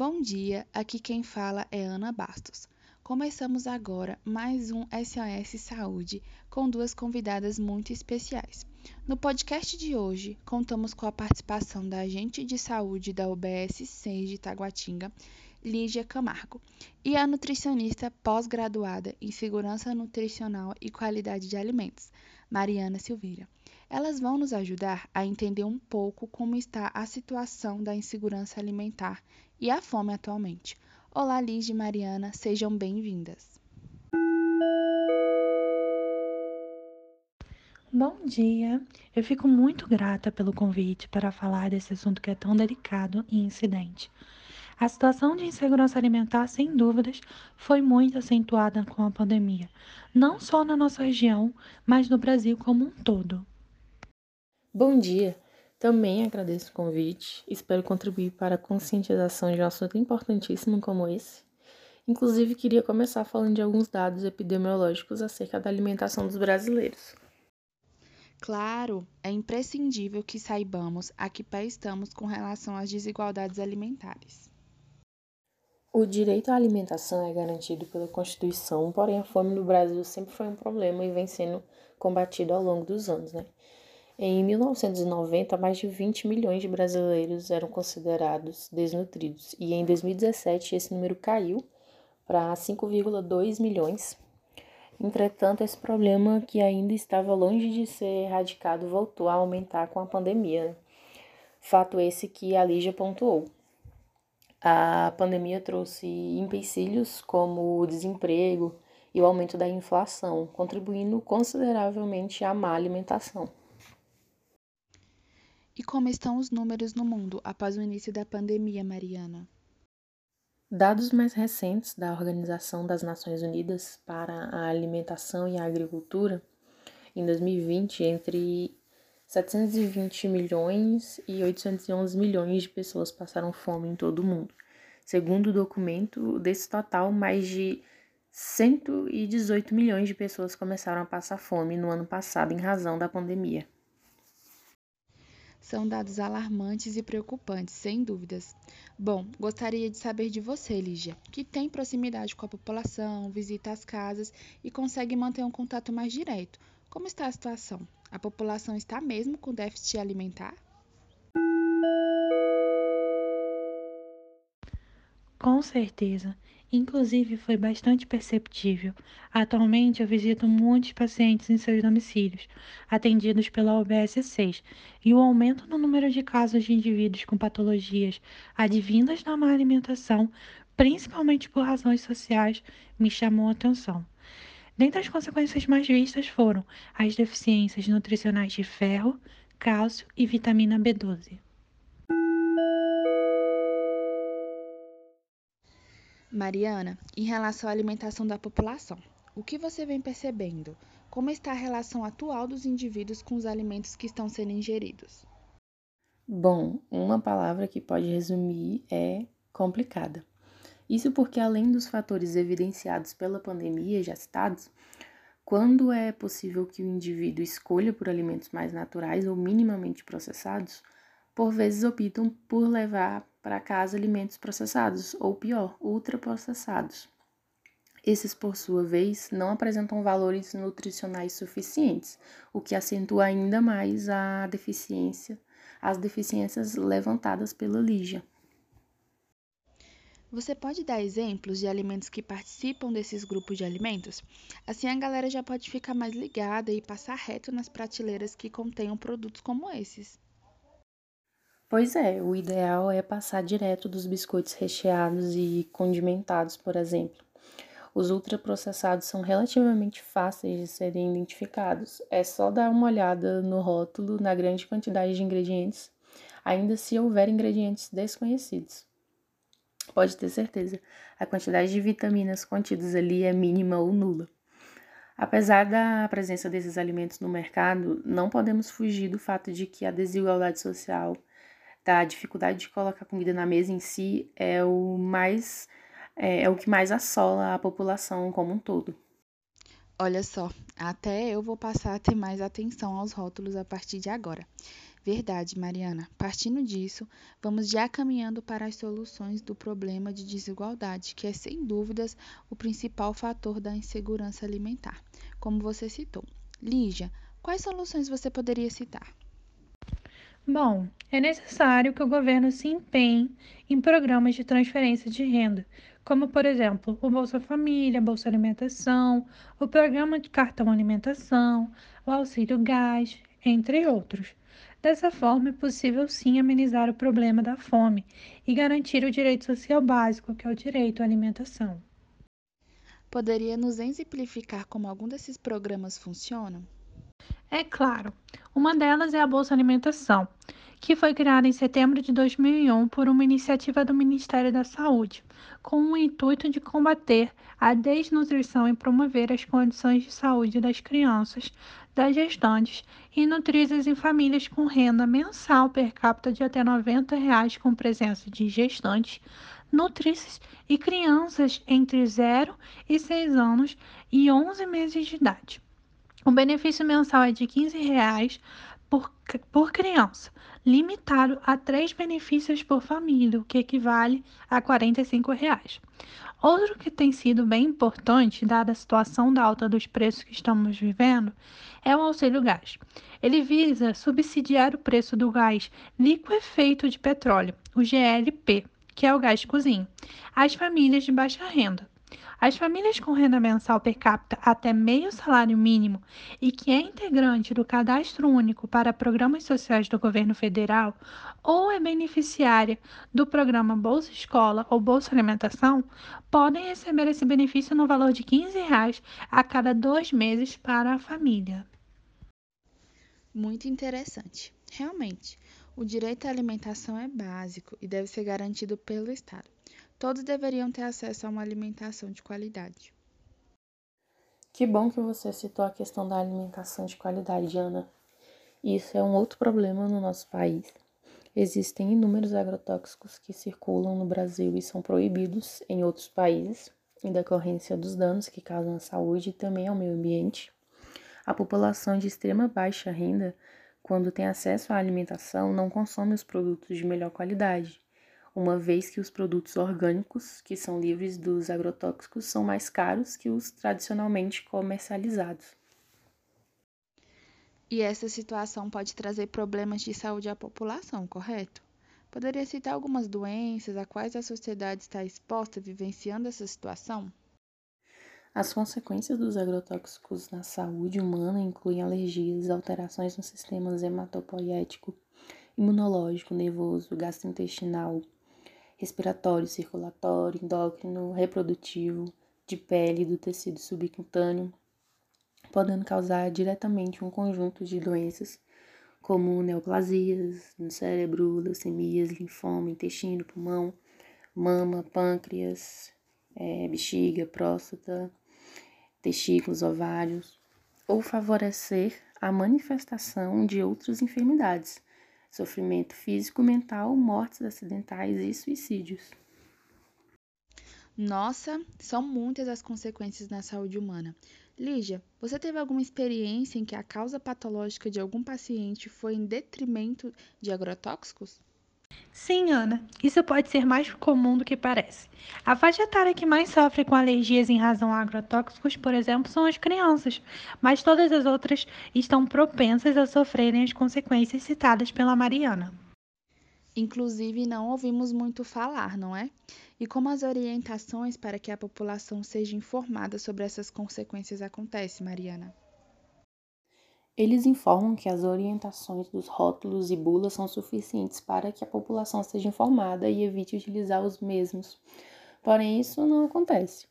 Bom dia, aqui quem fala é Ana Bastos. Começamos agora mais um SOS Saúde com duas convidadas muito especiais. No podcast de hoje, contamos com a participação da agente de saúde da UBS 6 de Taguatinga, Lígia Camargo, e a nutricionista pós-graduada em Segurança Nutricional e Qualidade de Alimentos, Mariana Silveira. Elas vão nos ajudar a entender um pouco como está a situação da insegurança alimentar e a fome atualmente. Olá, Liz e Mariana, sejam bem-vindas. Bom dia! Eu fico muito grata pelo convite para falar desse assunto que é tão delicado e incidente. A situação de insegurança alimentar, sem dúvidas, foi muito acentuada com a pandemia, não só na nossa região, mas no Brasil como um todo. Bom dia! Também agradeço o convite, espero contribuir para a conscientização de um assunto importantíssimo como esse. Inclusive, queria começar falando de alguns dados epidemiológicos acerca da alimentação dos brasileiros. Claro, é imprescindível que saibamos a que pé estamos com relação às desigualdades alimentares. O direito à alimentação é garantido pela Constituição, porém a fome no Brasil sempre foi um problema e vem sendo combatido ao longo dos anos, né? Em 1990, mais de 20 milhões de brasileiros eram considerados desnutridos, e em 2017 esse número caiu para 5,2 milhões. Entretanto, esse problema, que ainda estava longe de ser erradicado, voltou a aumentar com a pandemia. Fato esse que a Lígia pontuou. A pandemia trouxe empecilhos como o desemprego e o aumento da inflação, contribuindo consideravelmente à má alimentação. E como estão os números no mundo após o início da pandemia, Mariana? Dados mais recentes da Organização das Nações Unidas para a Alimentação e a Agricultura, em 2020, entre 720 milhões e 811 milhões de pessoas passaram fome em todo o mundo. Segundo o documento, desse total, mais de 118 milhões de pessoas começaram a passar fome no ano passado em razão da pandemia. São dados alarmantes e preocupantes, sem dúvidas. Bom, gostaria de saber de você, Lígia, que tem proximidade com a população, visita as casas e consegue manter um contato mais direto. Como está a situação? A população está mesmo com déficit alimentar? Com certeza. Inclusive, foi bastante perceptível. Atualmente, eu visito muitos pacientes em seus domicílios, atendidos pela OBS 6, e o aumento no número de casos de indivíduos com patologias advindas da má alimentação, principalmente por razões sociais, me chamou a atenção. Dentre as consequências mais vistas foram as deficiências nutricionais de ferro, cálcio e vitamina B12. Mariana, em relação à alimentação da população, o que você vem percebendo? Como está a relação atual dos indivíduos com os alimentos que estão sendo ingeridos? Bom, uma palavra que pode resumir é complicada. Isso porque, além dos fatores evidenciados pela pandemia já citados, quando é possível que o indivíduo escolha por alimentos mais naturais ou minimamente processados, por vezes optam por levar para casa alimentos processados, ou pior, ultraprocessados. Esses, por sua vez, não apresentam valores nutricionais suficientes, o que acentua ainda mais a deficiência, as deficiências levantadas pela Lígia. Você pode dar exemplos de alimentos que participam desses grupos de alimentos? Assim a galera já pode ficar mais ligada e passar reto nas prateleiras que contenham produtos como esses. Pois é, o ideal é passar direto dos biscoitos recheados e condimentados, por exemplo. Os ultraprocessados são relativamente fáceis de serem identificados. É só dar uma olhada no rótulo na grande quantidade de ingredientes, ainda se houver ingredientes desconhecidos. Pode ter certeza, a quantidade de vitaminas contidas ali é mínima ou nula. Apesar da presença desses alimentos no mercado, não podemos fugir do fato de que a desigualdade social da dificuldade de colocar comida na mesa em si é o mais é, é o que mais assola a população como um todo. Olha só, até eu vou passar a ter mais atenção aos rótulos a partir de agora. Verdade, Mariana. Partindo disso, vamos já caminhando para as soluções do problema de desigualdade, que é sem dúvidas o principal fator da insegurança alimentar, como você citou. Lígia, quais soluções você poderia citar? Bom, é necessário que o governo se empenhe em programas de transferência de renda, como, por exemplo, o Bolsa Família, Bolsa Alimentação, o Programa de Cartão Alimentação, o Auxílio Gás, entre outros. Dessa forma, é possível sim amenizar o problema da fome e garantir o direito social básico, que é o direito à alimentação. Poderia nos exemplificar como algum desses programas funcionam? É claro. Uma delas é a Bolsa Alimentação, que foi criada em setembro de 2001 por uma iniciativa do Ministério da Saúde, com o intuito de combater a desnutrição e promover as condições de saúde das crianças, das gestantes e nutridas em famílias com renda mensal per capita de até 90 reais, com presença de gestantes, nutrícias e crianças entre 0 e 6 anos e 11 meses de idade. O benefício mensal é de 15 reais por, por criança, limitado a três benefícios por família, o que equivale a 45 reais. Outro que tem sido bem importante, dada a situação da alta dos preços que estamos vivendo, é o auxílio gás. Ele visa subsidiar o preço do gás liquefeito de petróleo, o GLP, que é o gás de cozinha, às famílias de baixa renda. As famílias com renda mensal per capita até meio salário mínimo e que é integrante do Cadastro Único para Programas Sociais do Governo Federal ou é beneficiária do programa Bolsa Escola ou Bolsa Alimentação podem receber esse benefício no valor de 15 reais a cada dois meses para a família. Muito interessante. Realmente, o direito à alimentação é básico e deve ser garantido pelo Estado. Todos deveriam ter acesso a uma alimentação de qualidade. Que bom que você citou a questão da alimentação de qualidade, Ana. Isso é um outro problema no nosso país. Existem inúmeros agrotóxicos que circulam no Brasil e são proibidos em outros países, em decorrência dos danos que causam à saúde e também ao meio ambiente. A população de extrema baixa renda, quando tem acesso à alimentação, não consome os produtos de melhor qualidade uma vez que os produtos orgânicos, que são livres dos agrotóxicos, são mais caros que os tradicionalmente comercializados. E essa situação pode trazer problemas de saúde à população, correto? Poderia citar algumas doenças a quais a sociedade está exposta vivenciando essa situação? As consequências dos agrotóxicos na saúde humana incluem alergias, alterações no sistema hematopoético, imunológico, nervoso, gastrointestinal, respiratório, circulatório, endócrino, reprodutivo, de pele do tecido subcutâneo, podendo causar diretamente um conjunto de doenças como neoplasias no cérebro, leucemias, linfoma, intestino, pulmão, mama, pâncreas, é, bexiga, próstata, testículos, ovários, ou favorecer a manifestação de outras enfermidades, sofrimento físico, mental, mortes acidentais e suicídios. Nossa, são muitas as consequências na saúde humana. Lígia, você teve alguma experiência em que a causa patológica de algum paciente foi em detrimento de agrotóxicos? Sim, Ana, isso pode ser mais comum do que parece. A faixa etária que mais sofre com alergias em razão a agrotóxicos, por exemplo, são as crianças, mas todas as outras estão propensas a sofrerem as consequências citadas pela Mariana. Inclusive, não ouvimos muito falar, não é? E como as orientações para que a população seja informada sobre essas consequências acontecem, Mariana? Eles informam que as orientações dos rótulos e bulas são suficientes para que a população seja informada e evite utilizar os mesmos. Porém, isso não acontece.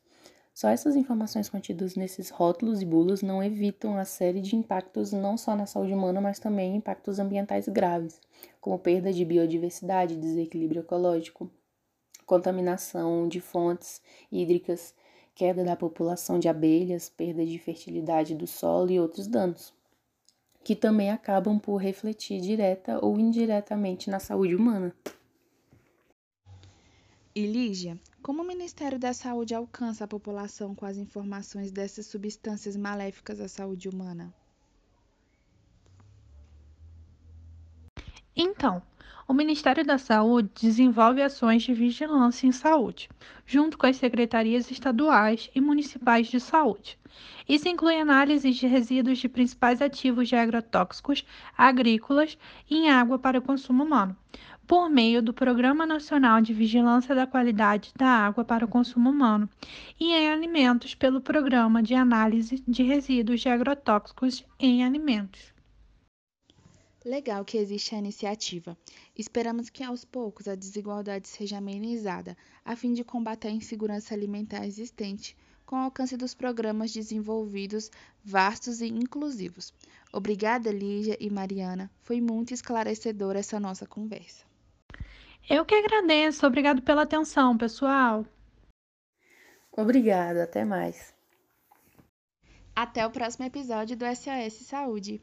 Só essas informações contidas nesses rótulos e bulas não evitam a série de impactos não só na saúde humana, mas também impactos ambientais graves, como perda de biodiversidade, desequilíbrio ecológico, contaminação de fontes hídricas, queda da população de abelhas, perda de fertilidade do solo e outros danos que também acabam por refletir direta ou indiretamente na saúde humana. E Lígia, como o Ministério da Saúde alcança a população com as informações dessas substâncias maléficas à saúde humana? Então, o Ministério da Saúde desenvolve ações de vigilância em saúde, junto com as secretarias estaduais e municipais de saúde. Isso inclui análise de resíduos de principais ativos de agrotóxicos agrícolas em água para consumo humano, por meio do Programa Nacional de Vigilância da Qualidade da Água para o Consumo Humano e em alimentos pelo Programa de Análise de Resíduos de Agrotóxicos em Alimentos. Legal que existe a iniciativa. Esperamos que aos poucos a desigualdade seja amenizada, a fim de combater a insegurança alimentar existente, com o alcance dos programas desenvolvidos vastos e inclusivos. Obrigada, Lígia e Mariana. Foi muito esclarecedora essa nossa conversa. Eu que agradeço. Obrigado pela atenção, pessoal. Obrigada, até mais. Até o próximo episódio do SOS Saúde.